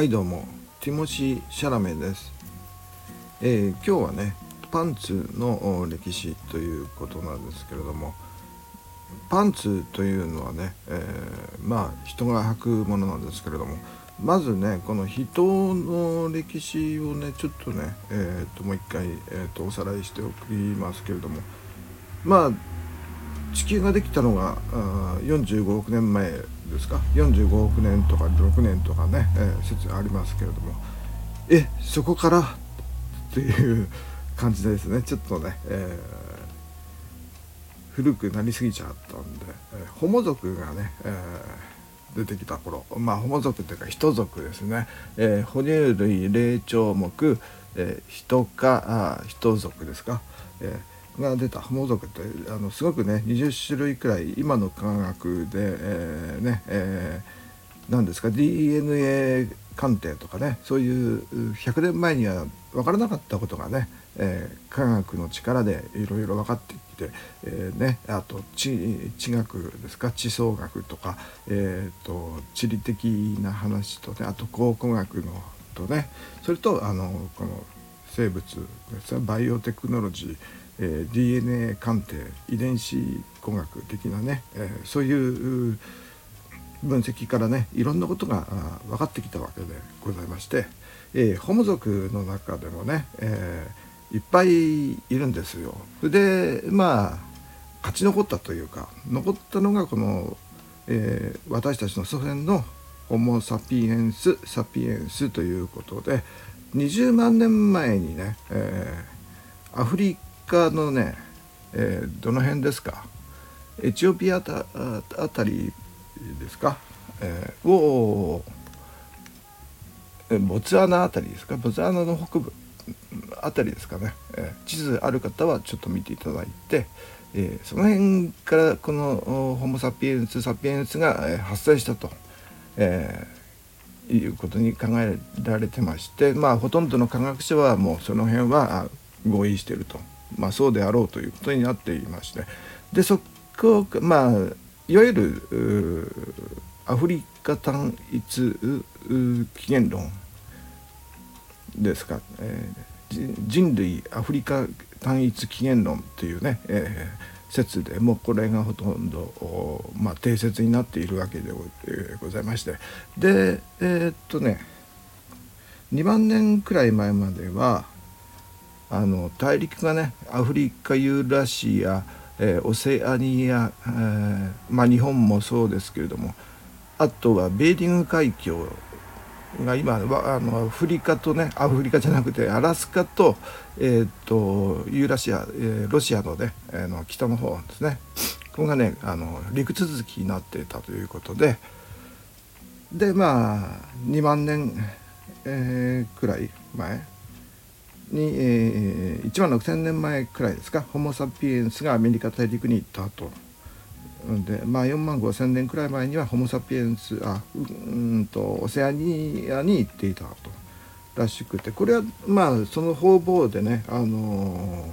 はいどうも。ティモシー・シャラメです、えー、今日はねパンツの歴史ということなんですけれどもパンツというのはね、えー、まあ人が履くものなんですけれどもまずねこの人の歴史をねちょっとね、えー、ともう一回、えー、とおさらいしておきますけれどもまあ地球ができたのが45億年前ですか？45億年とか6年とかね、えー、説ありますけれども。えそこからっていう感じですね。ちょっとね、えー、古くなりすぎちゃったんで、えー、ホモ族がね、えー、出てきた頃。まあホモ族っていうか人族ですね、え、哺乳類霊長目、えー、人かあ人族ですか、えーが出た。ホモ族ってあのすごくね20種類くらい今の科学で、えー、ね、えー、何ですか DNA 鑑定とかねそういう100年前には分からなかったことがね、えー、科学の力でいろいろ分かってきて、えー、ね、あと地地学ですか地層学とか、えーと、地理的な話とねあと考古学のとねそれとあのこの生物ですバイオテクノロジーえー、DNA 鑑定遺伝子工学的なね、えー、そういう分析からねいろんなことが分かってきたわけでございまして、えー、ホモ族の中でもね、えー、いっぱいいるんですよ。でまあ勝ち残ったというか残ったのがこの、えー、私たちの祖先のホモ・サピエンス・サピエンスということで20万年前にね、えー、アフリカのね、えー、どの辺ですか？エチオピアあたあたりですか、えー、をボツワナあたりですか？ボツワナの北部あたりですかね、えー、地図ある方はちょっと見ていただいて、えー、その辺からこのホモ・サピエンス・サピエンスが発生したと、えー、いうことに考えられてましてまあほとんどの科学者はもうその辺は合意していると。まあ、そうであろうということになっていましてでそこまあいわゆるアフリカ単一起源論ですか、えー、人類アフリカ単一起源論というね、えー、説でもこれがほとんど、まあ、定説になっているわけでございましてでえー、っとね2万年くらい前まではあの大陸がねアフリカユーラシア、えー、オセアニア、えー、まあ、日本もそうですけれどもあとはベーリング海峡が今あのアフリカとねアフリカじゃなくてアラスカと,、えーと、ユーラシア、えー、ロシアのね、えー、の北の方ですね。ここがねあの陸続きになっていたということででまあ2万年、えー、くらい前に、えー、1万6,000年前くらいですかホモ・サピエンスがアメリカ大陸に行ったと。でまあ、4万5,000年くらい前にはホモ・サピエンスあうんとオセアニアに行っていたとらしくてこれはまあその方々でね、あのー、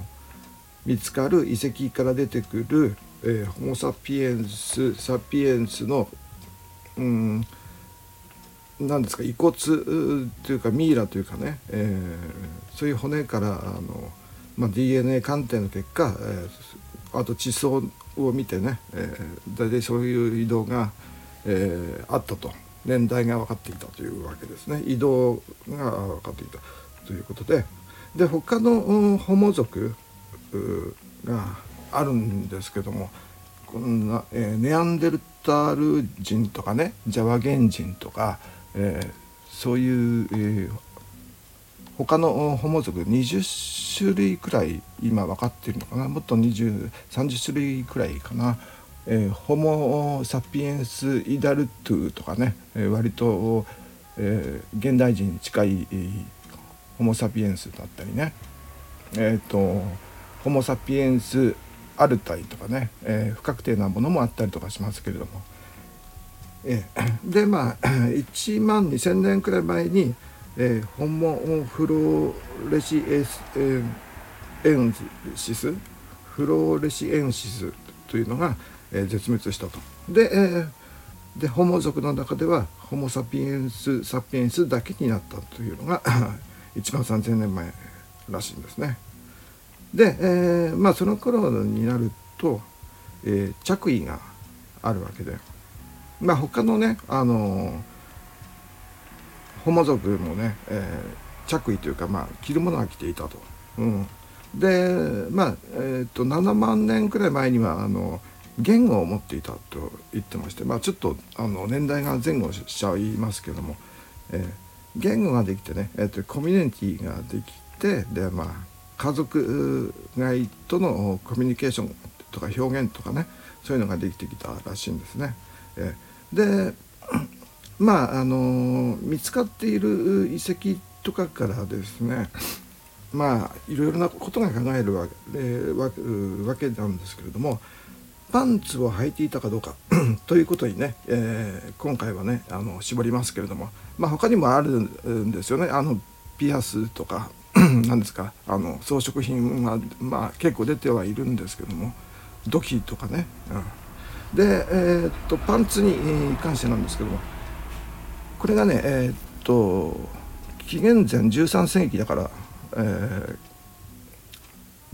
見つかる遺跡から出てくる、えー、ホモ・サピエンスサピエンスのうん何ですか遺骨というかミイラというかね、えー、そういう骨からあの、まあ、DNA 鑑定の結果、えー、あと地層を見てね、えー、大体そういう移動が、えー、あったと。年代が分かっていたというわけですね。移動が分かっていた。ということで。で他のホモ族があるんですけどもこんな、えー、ネアンデルタール人とかねジャワ原人とかえー、そういう、えー、他のホモ族20種類くらい今分かってるのかな？もっと2030種類くらいかな、えー、ホモ・サピエンス・イダルトゥとかね、えー、割と、えー、現代人に近い、えー、ホモ・サピエンスだったりね。えっ、ー、とホモ・サピエンス・アルタイとかね、えー、不確定なものもあったりとかしますけれども。でまあ 1万2,000年くらい前に、えー、ホモフローレシエス、えー、エンシスフローレシエンシスというのが、えー、絶滅したと。で、えー、でホモ族の中ではホモ・サピエンス・サピエンスだけになったというのが 1万3,000年前らしいんですね。で、えー、まあその頃になると、えー、着衣があるわけでまあ他のねあのホモ族もね、えー、着衣というかまあ着るものが着ていたと。うん、でまあ、えーと、7万年くらい前にはあの言語を持っていたと言ってまして、まあ、ちょっとあの年代が前後しちゃいますけども、えー、言語ができてね、えーと、コミュニティができてでまあ家族外とのコミュニケーションとか表現とかねそういうのができてきたらしいんですね。えー、でまああの見つかっている遺跡とかからですねまあいろいろなことが考えるわけわけなんですけれどもパンツを履いていたかどうかということにね、えー、今回はねあの絞りますけれども、まあ、他にもあるんですよね。あのピアスとか何ですかあの装飾品は、まあ、結構出てはいるんですけども土器とかね、うん、で、えー、っとパンツに関してなんですけどもこれがねえー、っと紀元前13世紀だからえー、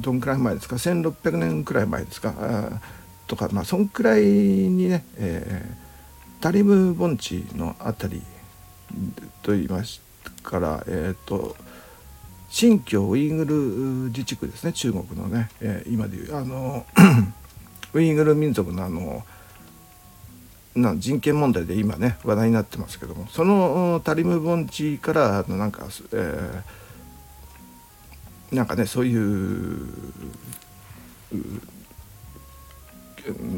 どんくらい前ですか？1600年くらい前ですか？とかまあそんくらいにね、えー、タリム盆地の辺りと言いましたからえっ、と新疆ウイグル自治区ですね中国のね、えー、今でいう。あのウイグル民族のあのな人権問題で今ね話題になってますけどもそのタリム盆地からなんか、えー、なんかねそういう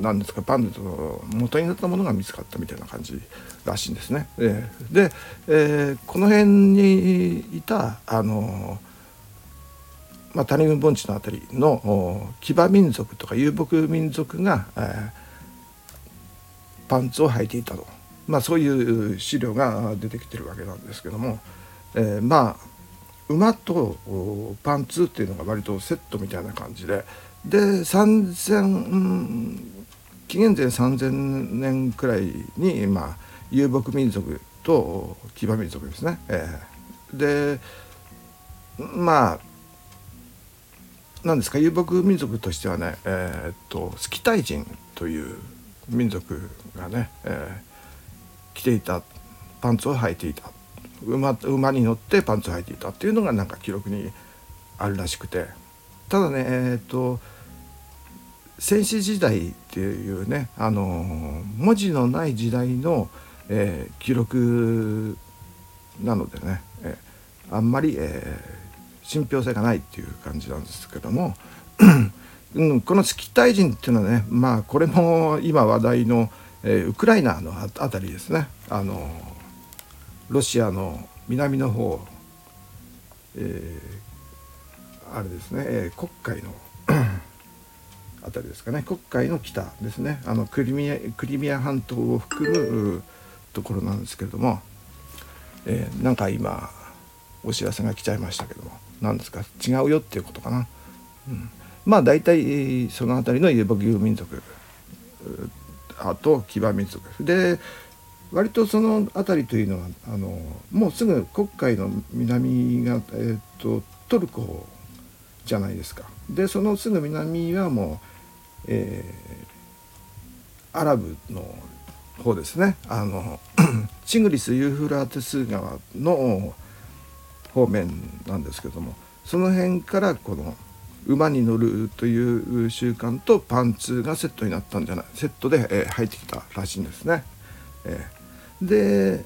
なんですかパンダの元になったものが見つかったみたいな感じらしいんですね。で、えー、この辺にいたあのまあ、谷郡盆地の辺りの騎馬民族とか遊牧民族が、えー、パンツを履いていたと、まあ、そういう資料が出てきてるわけなんですけども、えー、まあ馬とパンツっていうのが割とセットみたいな感じでで3000、うん、紀元前3000年くらいに、まあ、遊牧民族と騎馬民族ですね。えー、でまあ何ですか？遊牧民族としてはね、えー、っとスキタイ人という民族がね、えー、着ていたパンツを履いていた。馬馬に乗ってパンツを履いていたっていうのがなんか記録にあるらしくて。ただねえっ、と戦死時代っていうねあの文字のない時代の、えー、記録なのでね、えー、あんまり、えー、信憑性がないっていう感じなんですけども、このスキタイ人っていうのはねまあこれも今話題の、えー、ウクライナのあたりですね。あのロシアの南の方、えー、あれですね、えー、黒海のあたりですかね。黒海の北ですね。あのクリミアクリミア半島を含むところなんですけれども、えー、なんか今お知らせが来ちゃいましたけども。何ですか違うよっていうことかな、うん、まあ大体その辺りの遊牧民族あと騎馬民族。で割とその辺りというのはあのもうすぐ黒海の南が、えーと、トルコじゃないですか。でそのすぐ南はもう、えー、アラブの方ですね。あの チグリス・ユーフラテス川の方面なんですけどもその辺からこの馬に乗るという習慣とパンツがセットになったんじゃないセットで、えー、入ってきたらしいんですね。えーで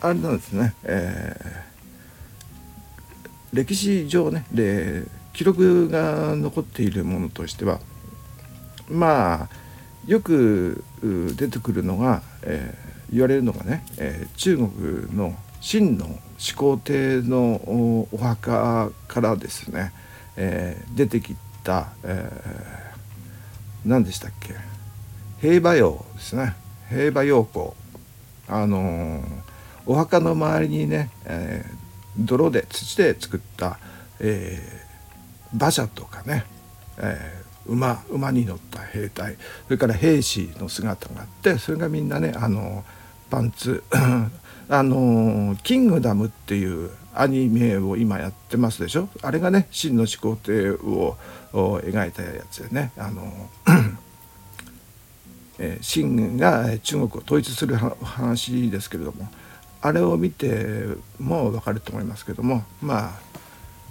あれなんですね、えー、歴史上ねで記録が残っているものとしてはまあよく出てくるのが、えー、言われるのがね、え、中国の秦の始皇帝のお墓からですね、えー、出てきた、えー、何でしたっけ？平和洋ですね。平和陽光あのお墓の周りにね、えー、泥で土で作った、えー、馬車とかね、えー、馬馬に乗った兵隊それから兵士の姿があってそれがみんなねあのパンツ。あの「キングダム」っていうアニメを今やってますでしょ？あれがね真の始皇帝を描いたやつでね。あの え秦が中国を統一する話ですけれどもあれを見ても分かると思いますけどもまあ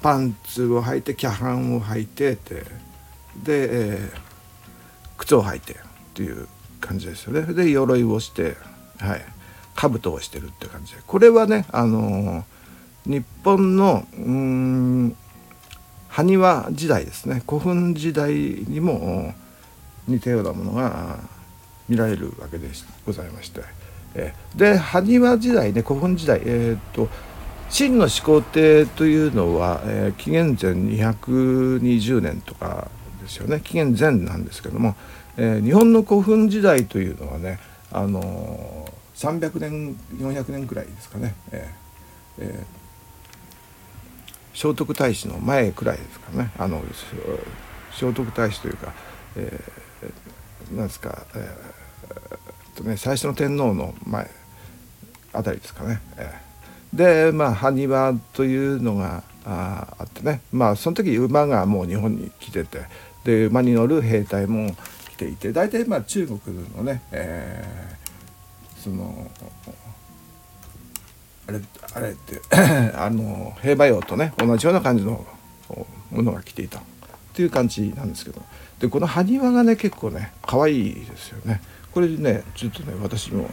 パンツを履いてキャハンを履いてってで、えー、靴を履いてっていう感じですよね。で鎧をしてはい。兜をしてるって感じ。でこれはねあのー、日本のうん埴輪時代ですね。古墳時代にも似たようなものが見られるわけでございまして、え、で埴輪時代ね古墳時代。えー、っと秦の始皇帝というのは、えー、紀元前220年とかですよね。紀元前なんですけども、えー、日本の古墳時代というのはね、あのー、300年400年くらいですかね、えーえー、聖徳太子の前くらいですかね。あの聖徳太子というか、えー、なんですか、えーとね、最初の天皇の前あたりですかね。えーでまあ埴輪というのがああってね。まあその時馬がもう日本に来ててで馬に乗る兵隊もていて大体まあ中国のね、えー、そのあれあれって あの兵馬俑とね同じような感じのものが来ていた。っていう感じなんですけど。でこの埴輪がね結構ね可愛いですよね。これねちょっとね私も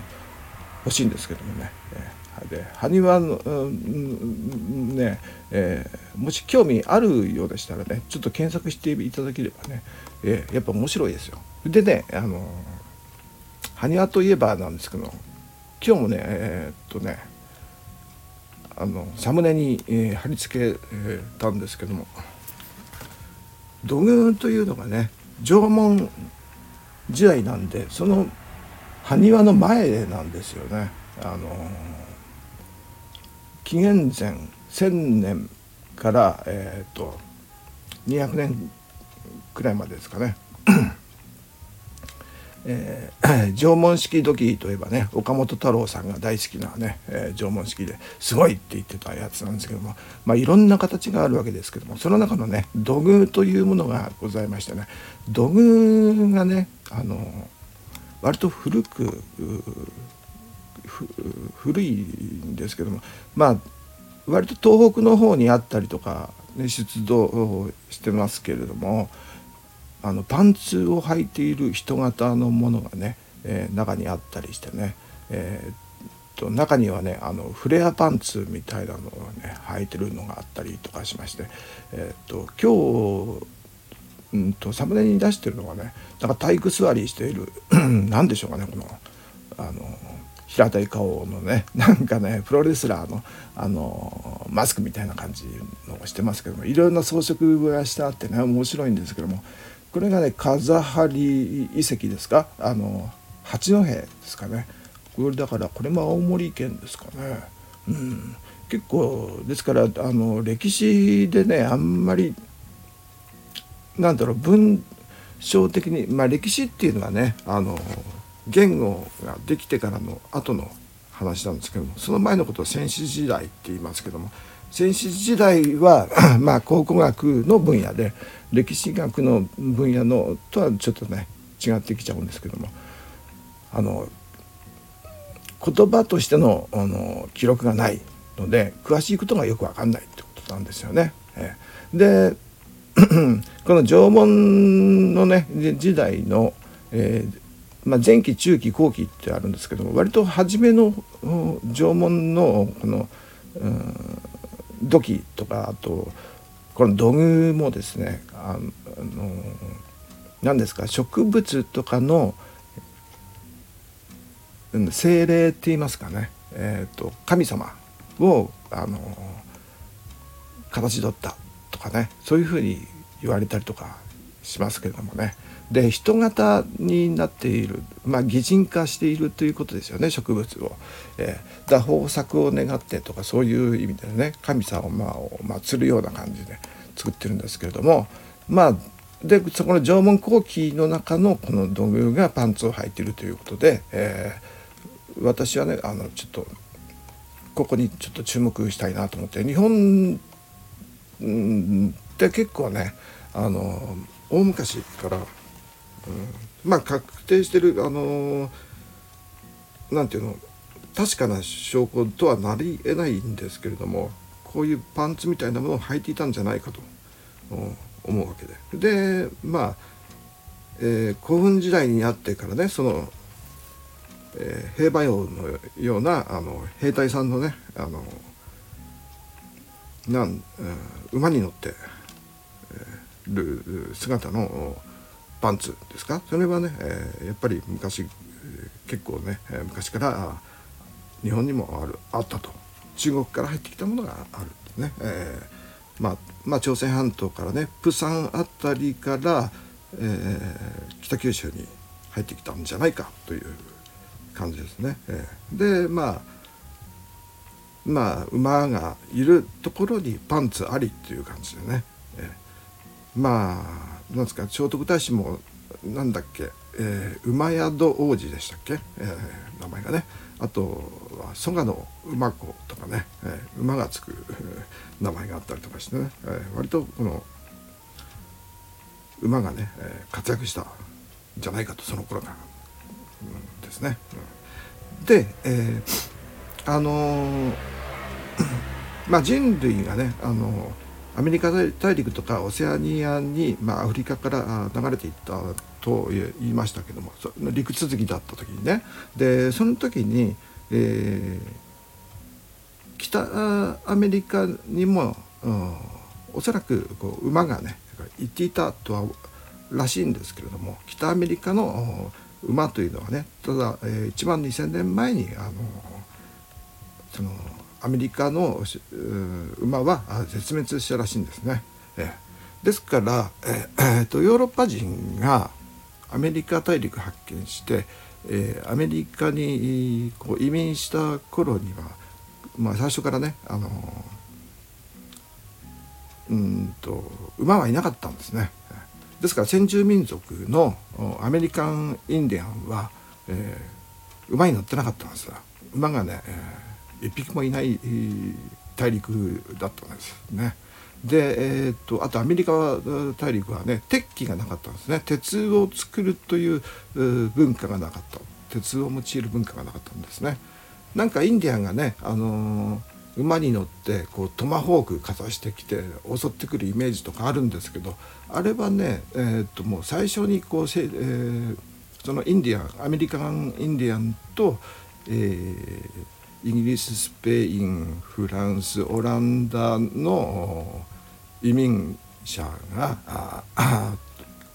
欲しいんですけどもね、えーで埴輪の、うん、ね、えー、もし興味あるようでしたらねちょっと検索していただければね、えー、やっぱ面白いですよ。でねあの埴輪といえばなんですけど今日もねえー、っとねあのサムネに、えー、貼り付けたんですけども土偶というのがね縄文時代なんでその埴輪の前なんですよね。あの紀元前1000年から、えーと、200年くらいまでですかね。えー、縄文式土器といえばね岡本太郎さんが大好きなね、えー、縄文式ですごいって言ってたやつなんですけども、まあ、いろんな形があるわけですけどもその中のね土偶というものがございましてね土偶がねあの割と古く古いんですけどもまあ割と東北の方にあったりとか、出土してますけれどもあのパンツを履いている人型のものがね、えー、中にあったりしてね、えー、と中にはねあのフレアパンツみたいなのをね履いてるのがあったりとかしまして、えー、と今日うんとサムネに出してるのがねなんか体育座りしている 何でしょうかねこのあの平たい顔のね なんかねプロレスラーのあのマスクみたいな感じのをしてますけどもいろんな装飾がしてあってね面白いんですけどもこれがね風張遺跡ですか？あの八戸ですかね。これだからこれも青森県ですかね。うん、結構ですからあの歴史でねあんまりなんだろう文章的にまあ歴史っていうのはねあの言語ができてからの後の話なんですけどもその前のことを戦史時代って言いますけども戦史時代は まあ考古学の分野で歴史学の分野のとはちょっとね違ってきちゃうんですけどもあの言葉としてのあの記録がないので詳しいことがよく分かんないってことなんですよね。えで この縄文のね時代の、えー、まあ、前期中期後期ってあるんですけども割と初めの縄文のこの、うん、土器とかあとこの土偶もですねあの何ですか植物とかの精霊って言いますかね、えーと、神様をあの形取ったとかねそういうふうに言われたりとかしますけれどもね。で人型になっている、まあ、擬人化しているということですよね植物を。えー、だ豊作を願ってとかそういう意味でね神様を祀るような感じで作ってるんですけれどもまあでそこの縄文後期の中のこの土偶がパンツを履いているということで、えー、私はねあのちょっとここにちょっと注目したいなと思って日本って結構ねあの大昔から、うん、まあ確定してるあのなんていうの確かな証拠とはなりえないんですけれどもこういうパンツみたいなものを履いていたんじゃないかと思うわけで。でまあ、えー、古墳時代になってからねその、えー、兵馬俑のようなあの兵隊さんのねあのなん、馬に乗ってる姿のパンツですか？それはね、えー、やっぱり昔結構ね昔から日本にもあるあったと。中国から入ってきたものがあるね、えー、まあ、まあ朝鮮半島からねプサンあたりから、えー、北九州に入ってきたんじゃないかという感じですね。えー、でまあまあ馬がいるところにパンツありっていう感じでね、えー、まあなんですか聖徳太子もなんだっけ、えー、馬宿王子でしたっけ、えー、名前がねあとは蘇我の馬子とかね、えー、馬がつく名前があったりとかしてね、えー、割とこの馬がね、えー、活躍したんじゃないかとその頃から、うん、ですね。うん、で、えー、あの、まあ人類がね、あのアメリカ大陸とかオセアニアに、まあ、アフリカから流れていったと言いましたけどもその陸続きだった時にね。でその時に、えー、北アメリカにも、うん、おそらくこう馬がね行っていたとはらしいんですけれども北アメリカの馬というのはねただ、えー、1万2,000年前にあのそのアメリカの馬は絶滅したらしいんですね。えですから、えー、とヨーロッパ人がアメリカ大陸発見して、えー、アメリカにこう移民した頃には、まあ、最初からねあのうんと馬はいなかったんですね。ですから先住民族のアメリカンインディアンは、えー、馬に乗ってなかったんです馬がね、えー一匹もいない大陸だったんですね。で、えーと、あとアメリカ大陸はね鉄器がなかったんですね鉄を作るという文化がなかった鉄を用いる文化がなかったんですね。なんかインディアンがね、あのー、馬に乗ってこうトマホークかざしてきて襲ってくるイメージとかあるんですけどあれはね、えーと、もう最初にこう、えー、そのインディアンアメリカンインディアンと、えー、イギリススペインフランスオランダの移民者が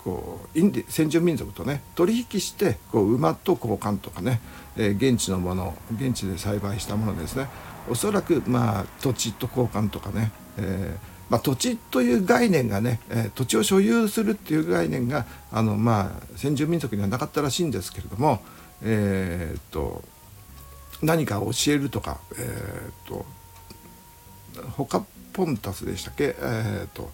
こうインディ先住民族とね取引してこう馬と交換とかね、えー、現地のもの現地で栽培したものですね。おそらくまあ土地と交換とかね、えーまあ、土地という概念がね、えー、土地を所有するっていう概念があの、まあ、先住民族にはなかったらしいんですけれども、えー、っと何か教えるとか、えーと、ホカポンタスでしたっけ、えーと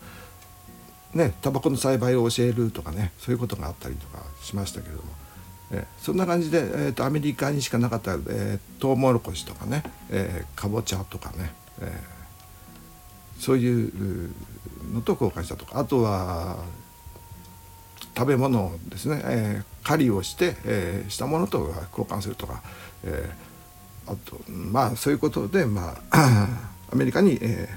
ね、タバコの栽培を教えるとかねそういうことがあったりとかしましたけれども、えー、そんな感じで、えーと、アメリカにしかなかった、えー、トウモロコシとかね、えー、かぼちゃとかね、えー、そういうのと交換したとか。あとは食べ物ですね、えー、狩りをして、えー、したものと交換するとか、えー、あとまあそういうことで、まあ、アメリカに、え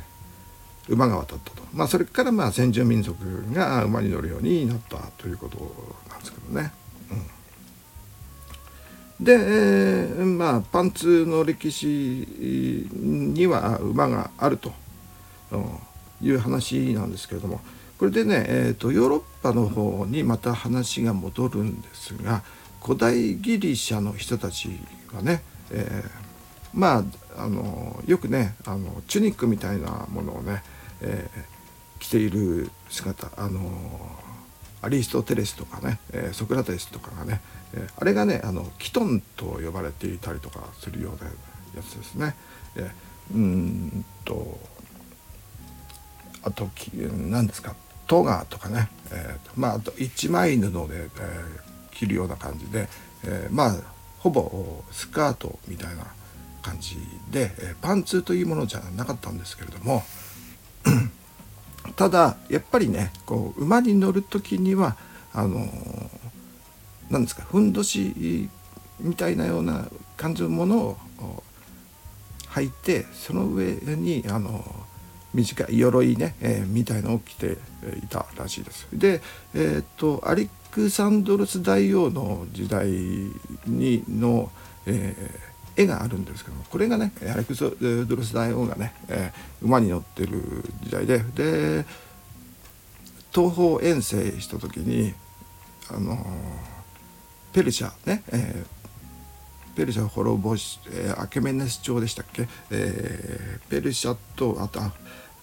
ー、馬が渡ったと、まあ、それからまあ先住民族が馬に乗るようになったということなんですけどね。で、えー、まあパンツの歴史には馬があるという話なんですけれども。これでね、えーと、ヨーロッパの方にまた話が戻るんですが古代ギリシャの人たちはねえー、まああのよくねあのチュニックみたいなものをね、えー、着ている姿あのアリストテレスとかね、えー、ソクラテスとかがね、えー、あれがねあのキトンと呼ばれていたりとかするようなやつですね。えー、うんとあと何ですかトガとかね、えー、まああと一枚布で、えー、着るような感じで、えー、まあほぼスカートみたいな感じで、パンツというものじゃなかったんですけれども ただやっぱりねこう馬に乗る時にはあの何ですかふんどしみたいなような感じのものを履いてその上にあの短い鎧ね、えー、みたいのを着ていたらしいです。で、えー、っとアレクサンドロス大王の時代にの、えー、絵があるんですけどもこれがねアレクサドロス大王がね、えー、馬に乗ってる時代でで東方遠征した時にあのペルシャね、えーペルシャを滅ぼし、えー、アケメネス朝でしたっけ、えー、ペルシャとあと、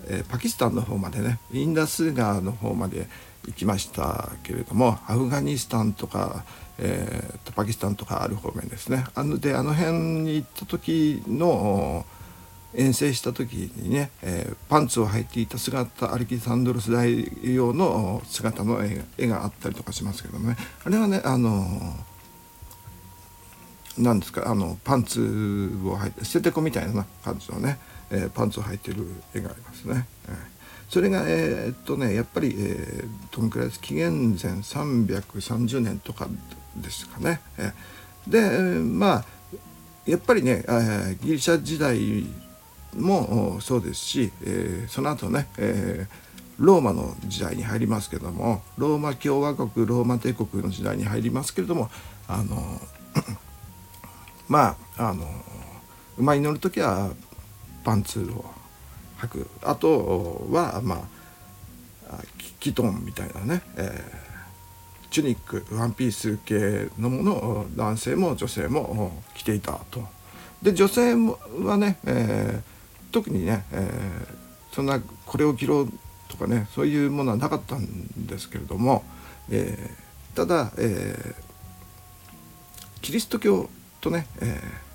えー、パキスタンの方までねインダス川の方まで行きましたけれどもアフガニスタンとか、えー、パキスタンとかある方面ですね。あのであの辺に行った時の遠征した時にね、えー、パンツを履いていた姿アレキサンドロス大王の姿の絵があったりとかしますけどもね。あれはねあのなんですかあのパンツを履いて捨ててこみたいな感じのね、えー、パンツを履いてる絵がありますね。えー、それがえー、っとねやっぱり、えー、どのくらいです紀元前330年とかですかね。えー、で、まあやっぱりね、えー、ギリシャ時代もそうですし、えー、その後ね、えーローマの時代に入りますけどもローマ共和国ローマ帝国の時代に入りますけれどもあのまああの馬に乗る時はパンツを履くあとはまあキトンみたいなね、えー、チュニックワンピース系のものを男性も女性も着ていたと。で女性はね、えー、特にね、えー、そんなこれを着ろとかねそういうものはなかったんですけれども、えー、ただ、えー、キリスト教とね、えー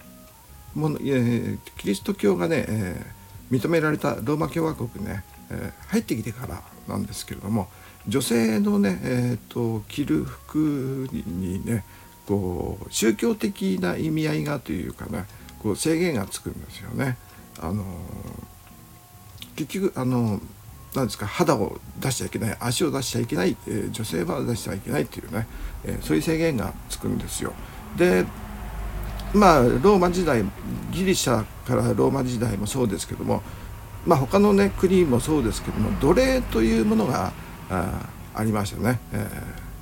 ものえー、キリスト教がね、えー、認められたローマ共和国ね、え、入ってきてからなんですけれども女性のね、えーと、着る服にねこう宗教的な意味合いがというかねこう制限がつくんですよね。あの結局あのなんですか肌を出しちゃいけない足を出しちゃいけない、えー、女性は出しちゃいけないっていうね、えー、そういう制限がつくんですよ。でまあローマ時代ギリシャからローマ時代もそうですけどもまあ他のね国もそうですけども奴隷というものがありましたね、え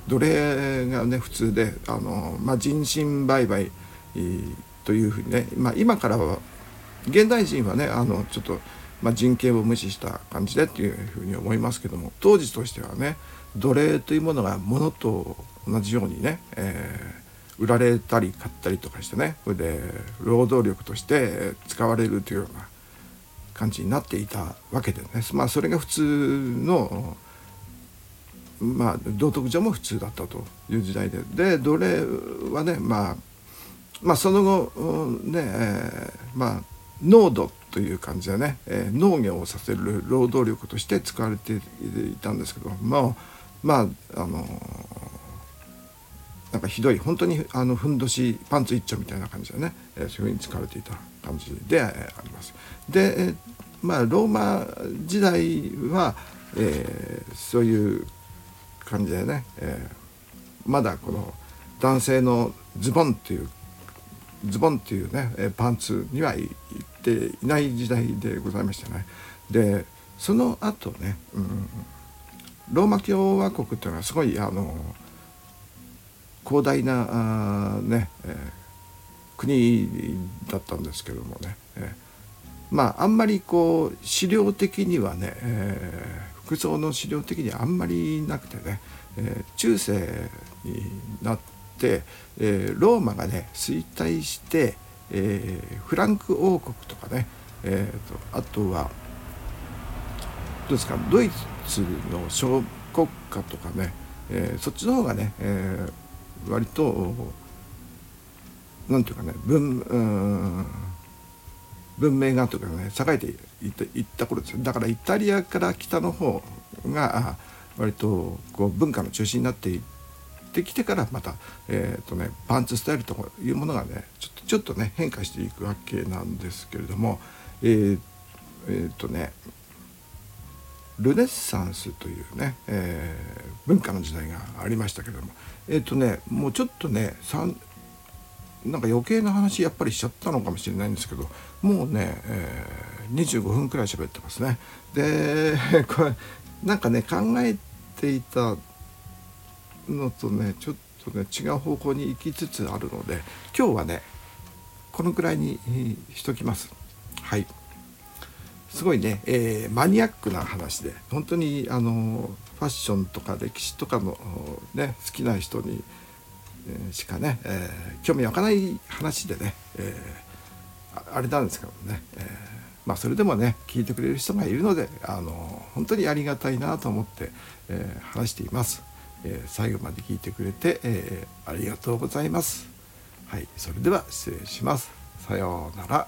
ー、奴隷がね普通であの、まあ、人身売買というふうにね、まあ、今からは現代人はねあのちょっと、まあ、人権を無視した感じでっていうふうに思いますけども当時としてはね奴隷というものが物と同じようにね、えー売られたり買ったりとかしてね。それで労働力として使われるというような感じになっていたわけでね。まあそれが普通のまあ道徳上も普通だったという時代で。で奴隷はねまあまあその後ね、えー、まあ濃度という感じでね、えー、農業をさせる労働力として使われていたんですけどまあまああのなんかひどい本当にあのふんどしパンツ一丁みたいな感じでね、えー、そういうふうに使われていた感じで、えー、あります。で、えー、まあローマ時代は、えー、そういう感じでね、えー、まだこの男性のズボンっていうズボンっていうねえパンツにはいっていない時代でございましたね。でその後ね、うん、ローマ共和国っていうのはすごいあの広大なあ、ねえー、国だったんですけどもね、えー、まああんまりこう資料的にはね、えー、服装の資料的にはあんまりなくてね、え、中世になって、え、ローマがね衰退して、え、フランク王国とかね、えーと、あとはどうですかドイツの小国家とかね、えー、そっちの方がね、えー、割となんていうかね文うん文明がというかね栄えていったいった頃ですだからイタリアから北の方が割とこう文化の中心になっていってきてからまた、えーとね、パンツスタイルというものがねちょっとちょっとね変化していくわけなんですけれどもえー、えー、とねルネッサンスというね、えー、文化の時代がありましたけれどもえっ、とねもうちょっとねなんか余計な話やっぱりしちゃったのかもしれないんですけどもうね、えー、25分くらい喋ってますね。で これなんかね考えていたのとねちょっとね違う方向に行きつつあるので今日はねこのくらいにしときます。はいすごいね、えー、マニアックな話で本当にあのファッションとか歴史とかの、ね、好きな人に、え、しかね、えー、興味湧かない話でね、えあれなんですけどね、えまあ、それでもね聞いてくれる人がいるのであの本当にありがたいなと思って、え話しています。え最後まで聞いてくれて、えありがとうございます。はい、それでは失礼します。さようなら。